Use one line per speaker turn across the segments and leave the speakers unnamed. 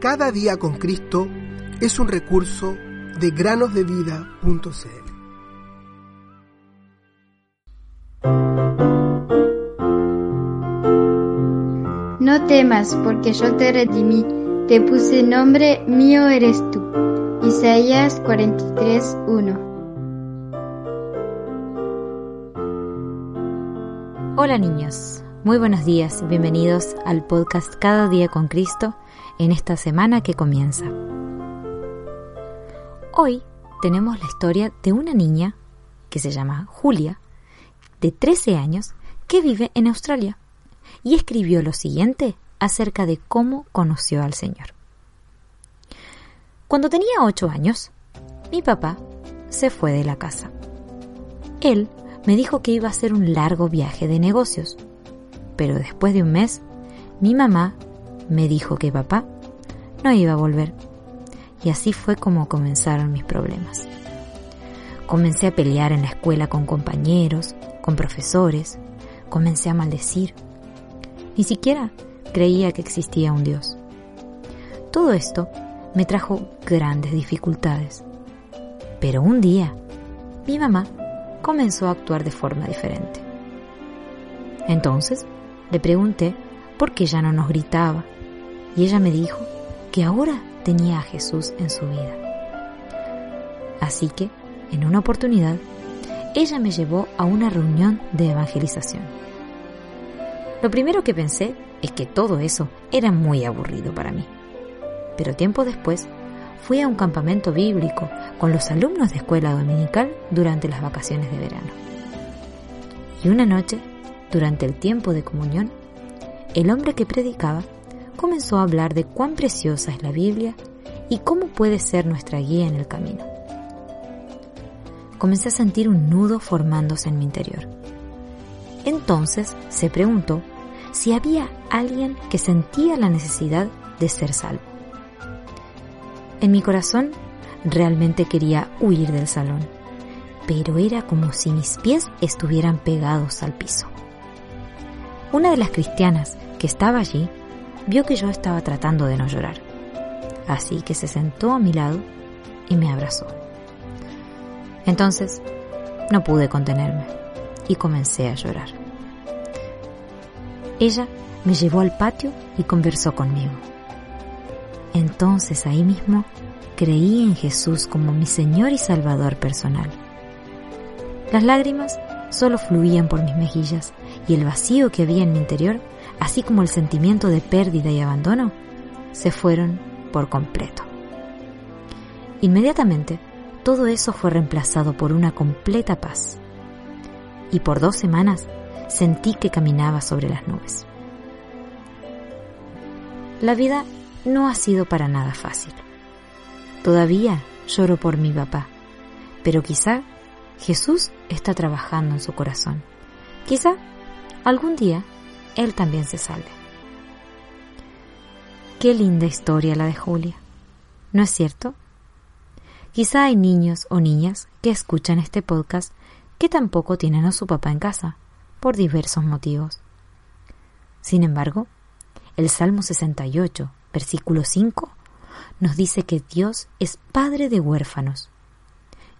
Cada día con Cristo es un recurso de granosdevida.cl.
No temas, porque yo te redimí, te puse nombre, mío eres tú. Isaías 43, 1.
Hola niños, muy buenos días, bienvenidos al podcast Cada día con Cristo en esta semana que comienza. Hoy tenemos la historia de una niña que se llama Julia, de 13 años, que vive en Australia y escribió lo siguiente acerca de cómo conoció al Señor. Cuando tenía 8 años, mi papá se fue de la casa. Él me dijo que iba a hacer un largo viaje de negocios, pero después de un mes, mi mamá me dijo que papá no iba a volver. Y así fue como comenzaron mis problemas. Comencé a pelear en la escuela con compañeros, con profesores, comencé a maldecir. Ni siquiera creía que existía un Dios. Todo esto me trajo grandes dificultades. Pero un día, mi mamá comenzó a actuar de forma diferente. Entonces, le pregunté por qué ya no nos gritaba y ella me dijo que ahora tenía a Jesús en su vida. Así que, en una oportunidad, ella me llevó a una reunión de evangelización. Lo primero que pensé es que todo eso era muy aburrido para mí. Pero tiempo después fui a un campamento bíblico con los alumnos de escuela dominical durante las vacaciones de verano. Y una noche, durante el tiempo de comunión, el hombre que predicaba comenzó a hablar de cuán preciosa es la Biblia y cómo puede ser nuestra guía en el camino. Comencé a sentir un nudo formándose en mi interior. Entonces se preguntó si había alguien que sentía la necesidad de ser salvo. En mi corazón realmente quería huir del salón, pero era como si mis pies estuvieran pegados al piso. Una de las cristianas que estaba allí vio que yo estaba tratando de no llorar, así que se sentó a mi lado y me abrazó. Entonces no pude contenerme y comencé a llorar. Ella me llevó al patio y conversó conmigo. Entonces ahí mismo creí en Jesús como mi Señor y Salvador personal. Las lágrimas solo fluían por mis mejillas y el vacío que había en mi interior así como el sentimiento de pérdida y abandono, se fueron por completo. Inmediatamente, todo eso fue reemplazado por una completa paz. Y por dos semanas sentí que caminaba sobre las nubes. La vida no ha sido para nada fácil. Todavía lloro por mi papá, pero quizá Jesús está trabajando en su corazón. Quizá algún día él también se salve. Qué linda historia la de Julia, ¿no es cierto? Quizá hay niños o niñas que escuchan este podcast que tampoco tienen a su papá en casa, por diversos motivos. Sin embargo, el Salmo 68, versículo 5, nos dice que Dios es Padre de huérfanos.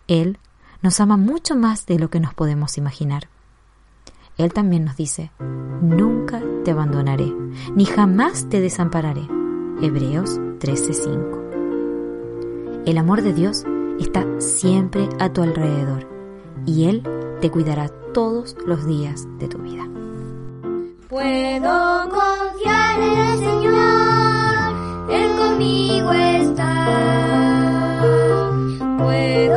Él nos ama mucho más de lo que nos podemos imaginar. Él también nos dice, nunca te abandonaré, ni jamás te desampararé. Hebreos 13:5. El amor de Dios está siempre a tu alrededor y Él te cuidará todos los días de tu vida.
Puedo confiar en el Señor, Él conmigo está. Puedo